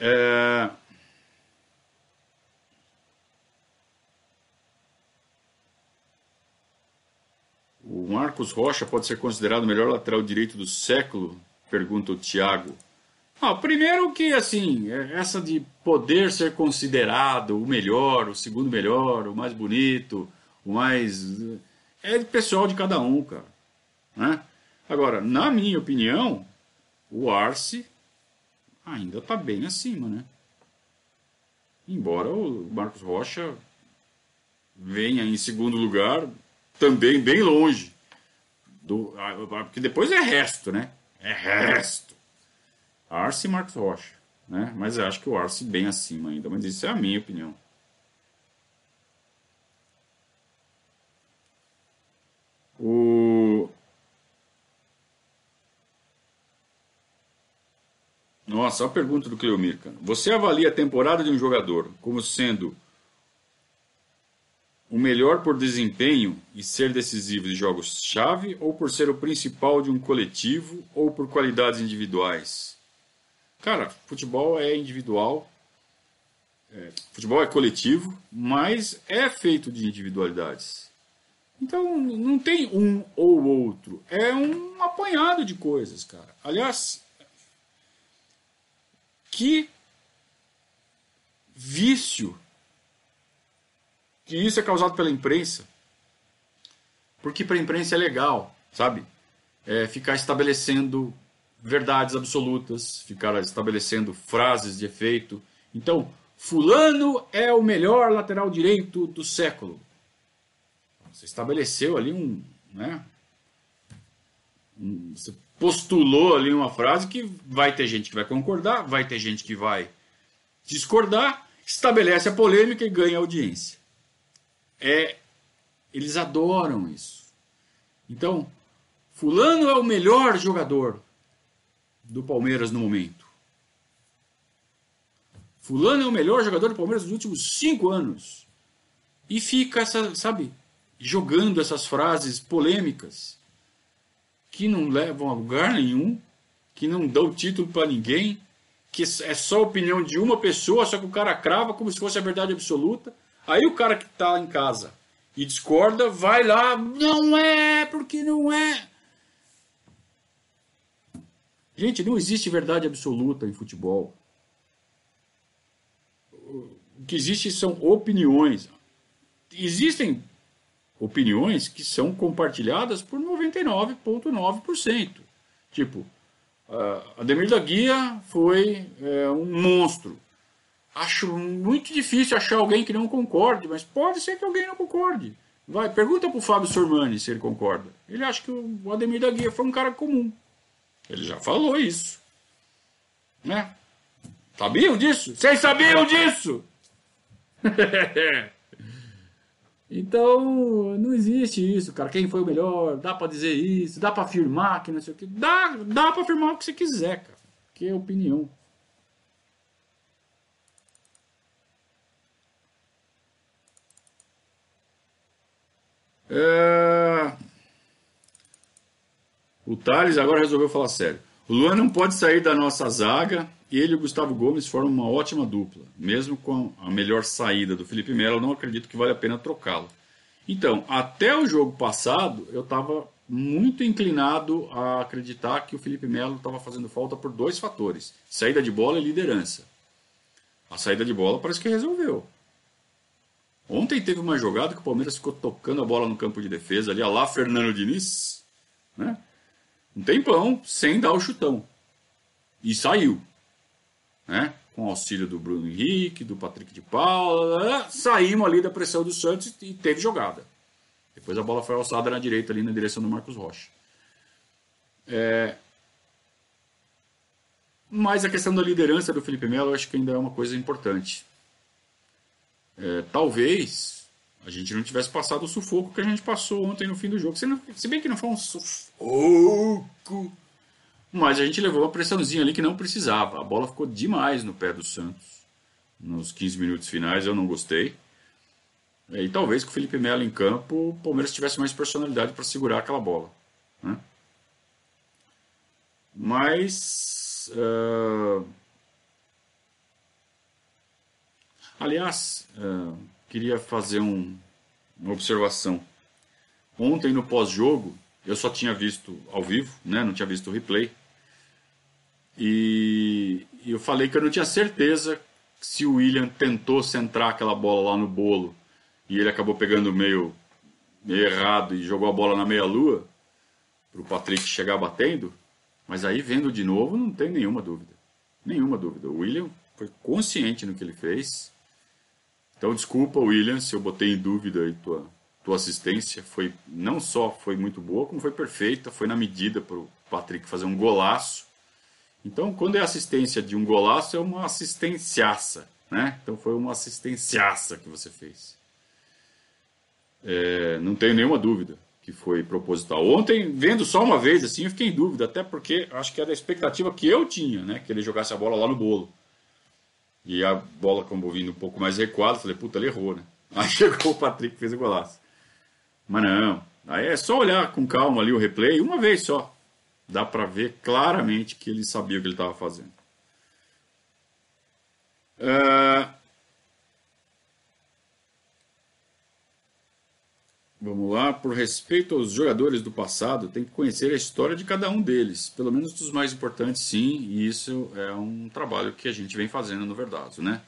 É... O Marcos Rocha pode ser considerado o melhor lateral direito do século? Pergunta o Thiago. Ah, primeiro que, assim, é essa de poder ser considerado o melhor, o segundo melhor, o mais bonito, o mais... É pessoal de cada um, cara. Né? Agora, na minha opinião, o Arce ainda está bem acima, né? Embora o Marcos Rocha venha em segundo lugar, também bem longe. Do, porque depois é resto, né? É resto. Arce e Marcos Rocha. Né? Mas eu acho que o Arce bem acima ainda. Mas isso é a minha opinião. O... Nossa, a pergunta do Cleomir. Você avalia a temporada de um jogador como sendo o melhor por desempenho e ser decisivo de jogos-chave ou por ser o principal de um coletivo ou por qualidades individuais? Cara, futebol é individual, é, futebol é coletivo, mas é feito de individualidades. Então não tem um ou outro, é um apanhado de coisas, cara. Aliás, que vício que isso é causado pela imprensa. Porque para a imprensa é legal, sabe? É ficar estabelecendo verdades absolutas, ficar estabelecendo frases de efeito. Então, Fulano é o melhor lateral direito do século. Você estabeleceu ali um. Né, um você postulou ali uma frase que vai ter gente que vai concordar, vai ter gente que vai discordar, estabelece a polêmica e ganha audiência. É, eles adoram isso. Então, Fulano é o melhor jogador do Palmeiras no momento. Fulano é o melhor jogador do Palmeiras nos últimos cinco anos. E fica, essa, sabe, jogando essas frases polêmicas que não levam a lugar nenhum, que não dão título para ninguém, que é só a opinião de uma pessoa, só que o cara crava como se fosse a verdade absoluta. Aí o cara que está em casa e discorda, vai lá, não é, porque não é. Gente, não existe verdade absoluta em futebol. O que existe são opiniões. Existem opiniões que são compartilhadas por 99,9%. Tipo, uh, Ademir da Guia foi é, um monstro. Acho muito difícil achar alguém que não concorde, mas pode ser que alguém não concorde. Vai, pergunta para o Fábio Sormani se ele concorda. Ele acha que o Ademir da Guia foi um cara comum. Ele já falou isso. Né? Sabiam disso? Vocês sabiam disso? então, não existe isso, cara. Quem foi o melhor? Dá para dizer isso? Dá para afirmar que não sei o que? Dá, dá para afirmar o que você quiser, cara. Que é opinião. É... O Thales agora resolveu falar sério. O Luan não pode sair da nossa zaga. Ele e o Gustavo Gomes formam uma ótima dupla. Mesmo com a melhor saída do Felipe Melo, não acredito que vale a pena trocá-lo. Então, até o jogo passado, eu estava muito inclinado a acreditar que o Felipe Melo estava fazendo falta por dois fatores: saída de bola e liderança. A saída de bola parece que resolveu. Ontem teve uma jogada que o Palmeiras ficou tocando a bola no campo de defesa ali, a lá Fernando Diniz, né? Um tempão sem dar o chutão. E saiu, né? Com auxílio do Bruno Henrique, do Patrick de Paula, saímos ali da pressão do Santos e teve jogada. Depois a bola foi alçada na direita ali na direção do Marcos Rocha. É... Mas a questão da liderança do Felipe Melo eu acho que ainda é uma coisa importante. É, talvez a gente não tivesse passado o sufoco que a gente passou ontem no fim do jogo. Se, não, se bem que não foi um sufoco. Mas a gente levou uma pressãozinha ali que não precisava. A bola ficou demais no pé do Santos. Nos 15 minutos finais eu não gostei. E talvez com o Felipe Melo em campo o Palmeiras tivesse mais personalidade para segurar aquela bola. Né? Mas. Uh... Aliás, uh, queria fazer um, uma observação. Ontem no pós-jogo, eu só tinha visto ao vivo, né? não tinha visto o replay. E, eu falei que eu não tinha certeza se o William tentou centrar aquela bola lá no bolo e ele acabou pegando meio, meio errado e jogou a bola na meia-lua para o Patrick chegar batendo. Mas aí, vendo de novo, não tem nenhuma dúvida. Nenhuma dúvida. O William foi consciente no que ele fez. Então, desculpa, William, se eu botei em dúvida aí tua, tua assistência. Foi, não só foi muito boa, como foi perfeita. Foi na medida para o Patrick fazer um golaço. Então, quando é assistência de um golaço, é uma assistenciaça. Né? Então, foi uma assistenciaça que você fez. É, não tenho nenhuma dúvida que foi proposital. Ontem, vendo só uma vez assim, eu fiquei em dúvida, até porque acho que era a expectativa que eu tinha, né? Que ele jogasse a bola lá no bolo. E a bola, como vindo um pouco mais recuado, falei, puta, ele errou, né? Aí chegou o Patrick fez o golaço. Mas não, aí é só olhar com calma ali o replay, uma vez só. Dá para ver claramente que ele sabia o que ele estava fazendo. Uh, Vamos lá, por respeito aos jogadores do passado, tem que conhecer a história de cada um deles, pelo menos dos mais importantes, sim, e isso é um trabalho que a gente vem fazendo no Verdazo, né?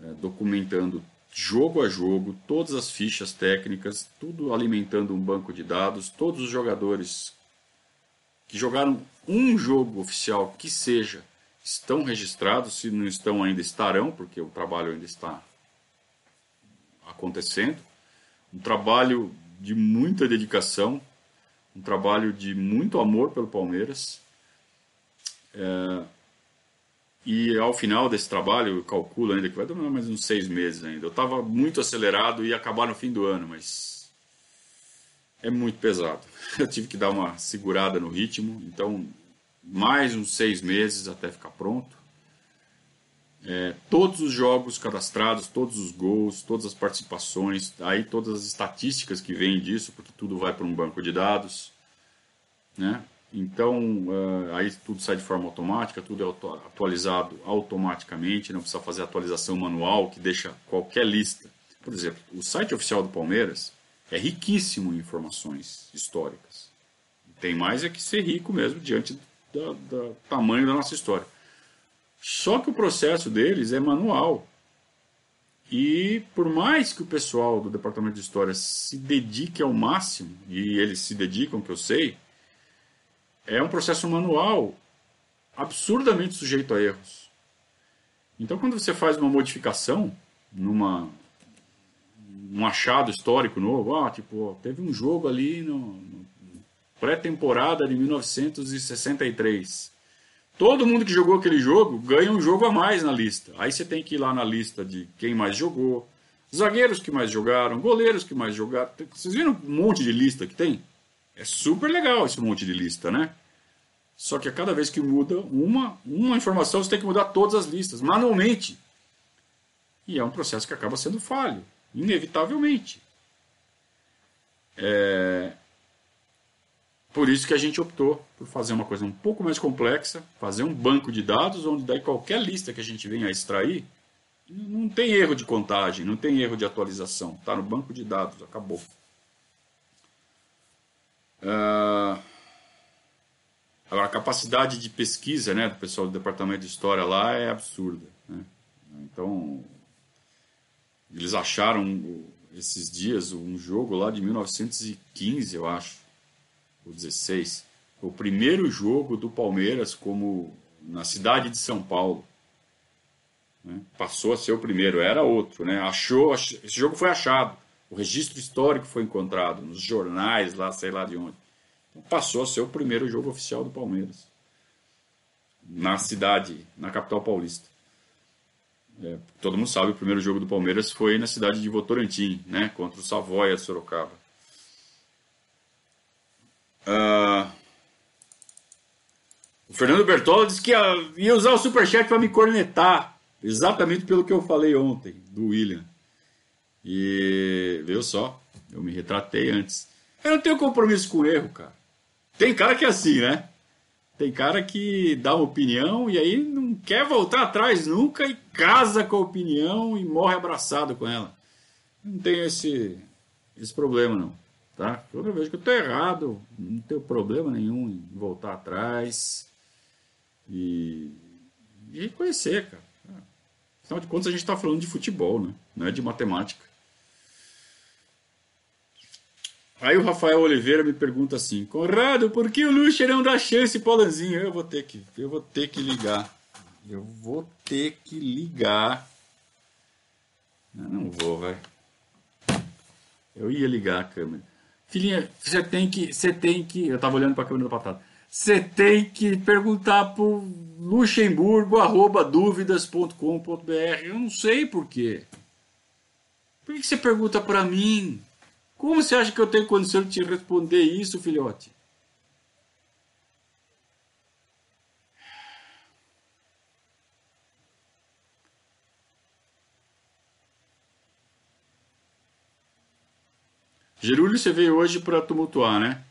É, documentando jogo a jogo, todas as fichas técnicas, tudo alimentando um banco de dados, todos os jogadores que jogaram um jogo oficial que seja estão registrados, se não estão ainda estarão, porque o trabalho ainda está acontecendo um trabalho de muita dedicação, um trabalho de muito amor pelo Palmeiras. É, e ao final desse trabalho, eu calculo ainda que vai demorar mais uns seis meses ainda. Eu estava muito acelerado e ia acabar no fim do ano, mas é muito pesado. Eu tive que dar uma segurada no ritmo, então mais uns seis meses até ficar pronto. É, todos os jogos cadastrados, todos os gols, todas as participações, aí todas as estatísticas que vêm disso, porque tudo vai para um banco de dados, né? Então, uh, aí tudo sai de forma automática, tudo é atualizado automaticamente, não precisa fazer atualização manual que deixa qualquer lista. Por exemplo, o site oficial do Palmeiras é riquíssimo em informações históricas. Tem mais é que ser rico mesmo diante do tamanho da nossa história. Só que o processo deles é manual. E por mais que o pessoal do departamento de história se dedique ao máximo, e eles se dedicam, que eu sei, é um processo manual absurdamente sujeito a erros. Então, quando você faz uma modificação numa um achado histórico novo, ah, tipo, teve um jogo ali no, no pré-temporada de 1963. Todo mundo que jogou aquele jogo ganha um jogo a mais na lista. Aí você tem que ir lá na lista de quem mais jogou, zagueiros que mais jogaram, goleiros que mais jogaram. Vocês viram um monte de lista que tem? É super legal esse monte de lista, né? Só que a cada vez que muda uma, uma informação, você tem que mudar todas as listas, manualmente. E é um processo que acaba sendo falho, inevitavelmente. É... Por isso que a gente optou por fazer uma coisa um pouco mais complexa, fazer um banco de dados onde daí qualquer lista que a gente venha a extrair, não tem erro de contagem, não tem erro de atualização. Está no banco de dados, acabou. Uh, agora, a capacidade de pesquisa né, do pessoal do departamento de história lá é absurda. Né? Então, Eles acharam esses dias um jogo lá de 1915, eu acho, ou 16. O primeiro jogo do Palmeiras como na cidade de São Paulo. Né? Passou a ser o primeiro, era outro, né? Achou, esse jogo foi achado. O registro histórico foi encontrado nos jornais lá, sei lá de onde. Então, passou a ser o primeiro jogo oficial do Palmeiras na cidade, na capital paulista. É, todo mundo sabe, o primeiro jogo do Palmeiras foi na cidade de Votorantim, né, contra o Savoia Sorocaba. Uh, o Fernando Bertola disse que ia usar o superchat para me cornetar, exatamente pelo que eu falei ontem do William. E viu só, eu me retratei antes. Eu não tenho compromisso com erro, cara. Tem cara que é assim, né? Tem cara que dá uma opinião e aí não quer voltar atrás nunca e casa com a opinião e morre abraçado com ela. Não tenho esse, esse problema, não. Tá? Toda vez que eu estou errado, não tenho problema nenhum em voltar atrás e, e reconhecer, cara. Afinal de contas, a gente está falando de futebol, né? não é de matemática. Aí o Rafael Oliveira me pergunta assim: Conrado, por que o Lucha não dá chance pro Alanzinho? Eu vou ter que, eu vou ter que ligar. Eu vou ter que ligar. Eu não vou, vai. Eu ia ligar a câmera. Filhinha, você tem que, você tem que, eu tava olhando para a câmera da patata. Você tem que perguntar pro Luxemburgo arroba dúvidas.com.br. Eu não sei por quê. Por que você pergunta para mim? Como você acha que eu tenho condição de te responder isso, filhote? Gerúlio, você veio hoje para tumultuar, né?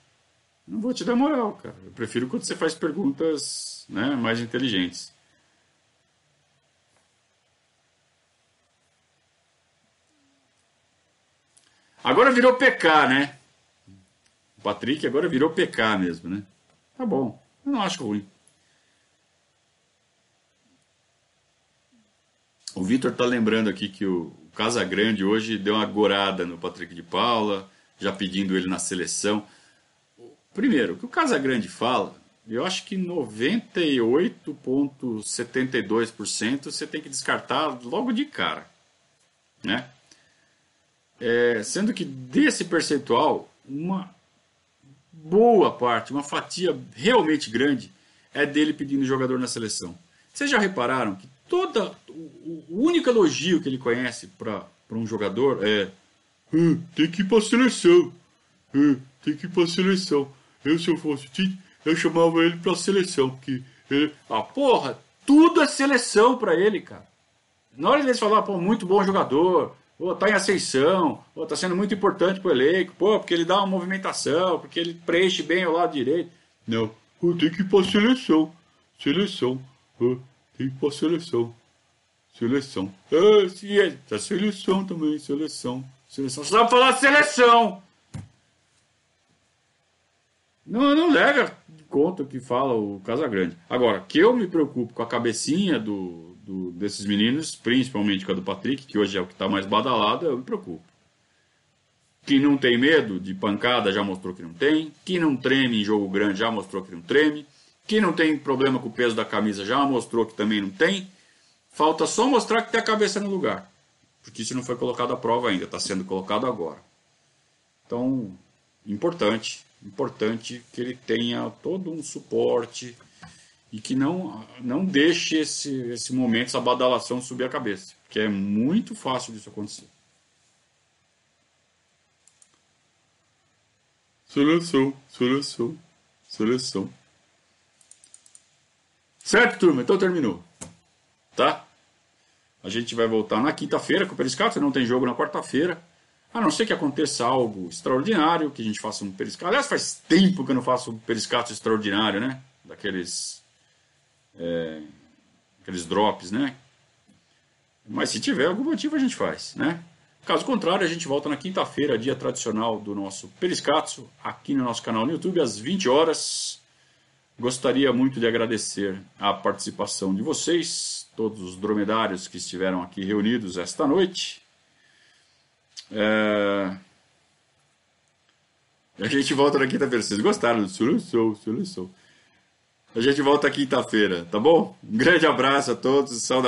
Não vou te dar moral, cara. Eu prefiro quando você faz perguntas né, mais inteligentes. Agora virou PK, né? O Patrick agora virou PK mesmo, né? Tá bom. Eu não acho ruim. O Vitor tá lembrando aqui que o Casa Grande hoje deu uma gorada no Patrick de Paula, já pedindo ele na seleção. Primeiro, o que o Casa Grande fala, eu acho que 98,72% você tem que descartar logo de cara, né? É, sendo que desse percentual, uma boa parte, uma fatia realmente grande, é dele pedindo jogador na seleção. Vocês já repararam que toda o, o único elogio que ele conhece para um jogador é hum, tem que ir para a seleção, hum, tem que ir para a seleção. Eu se eu fosse Tite, eu chamava ele para a seleção, porque ele, ah porra, tudo é seleção para ele, cara. Na hora de eles falar, pô, muito bom jogador, Pô, tá em ascensão, pô, tá sendo muito importante pro elenco, pô, porque ele dá uma movimentação, porque ele preenche bem o lado direito. Não, pô, tem que ir pra seleção. Seleção. Tem que ir pra seleção. Seleção. É, sim, é. Tá seleção também, seleção. Seleção. Você sabe falar seleção! Não, não leva conta o que fala o Casagrande. Agora, que eu me preocupo com a cabecinha do, do, desses meninos, principalmente com a do Patrick, que hoje é o que está mais badalado, eu me preocupo. Que não tem medo de pancada já mostrou que não tem. Que não treme em jogo grande já mostrou que não treme. Que não tem problema com o peso da camisa já mostrou que também não tem. Falta só mostrar que tem a cabeça no lugar. Porque isso não foi colocado à prova ainda, está sendo colocado agora. Então, importante, importante que ele tenha todo um suporte e que não, não deixe esse, esse momento, essa badalação subir a cabeça, porque é muito fácil disso acontecer. Seleção, seleção, seleção. Certo, turma? Então terminou. Tá? A gente vai voltar na quinta-feira com o Periscato, não tem jogo na quarta-feira. A não ser que aconteça algo extraordinário, que a gente faça um periscato. Aliás, faz tempo que eu não faço um periscato extraordinário, né? Daqueles é, aqueles drops, né? Mas se tiver algum motivo a gente faz, né? Caso contrário, a gente volta na quinta-feira, dia tradicional do nosso Periscatso, aqui no nosso canal no YouTube, às 20 horas. Gostaria muito de agradecer a participação de vocês, todos os dromedários que estiveram aqui reunidos esta noite. É... A gente volta na quinta-feira. Vocês gostaram Solução, Solução. A gente volta quinta-feira, tá bom? Um grande abraço a todos, saudações.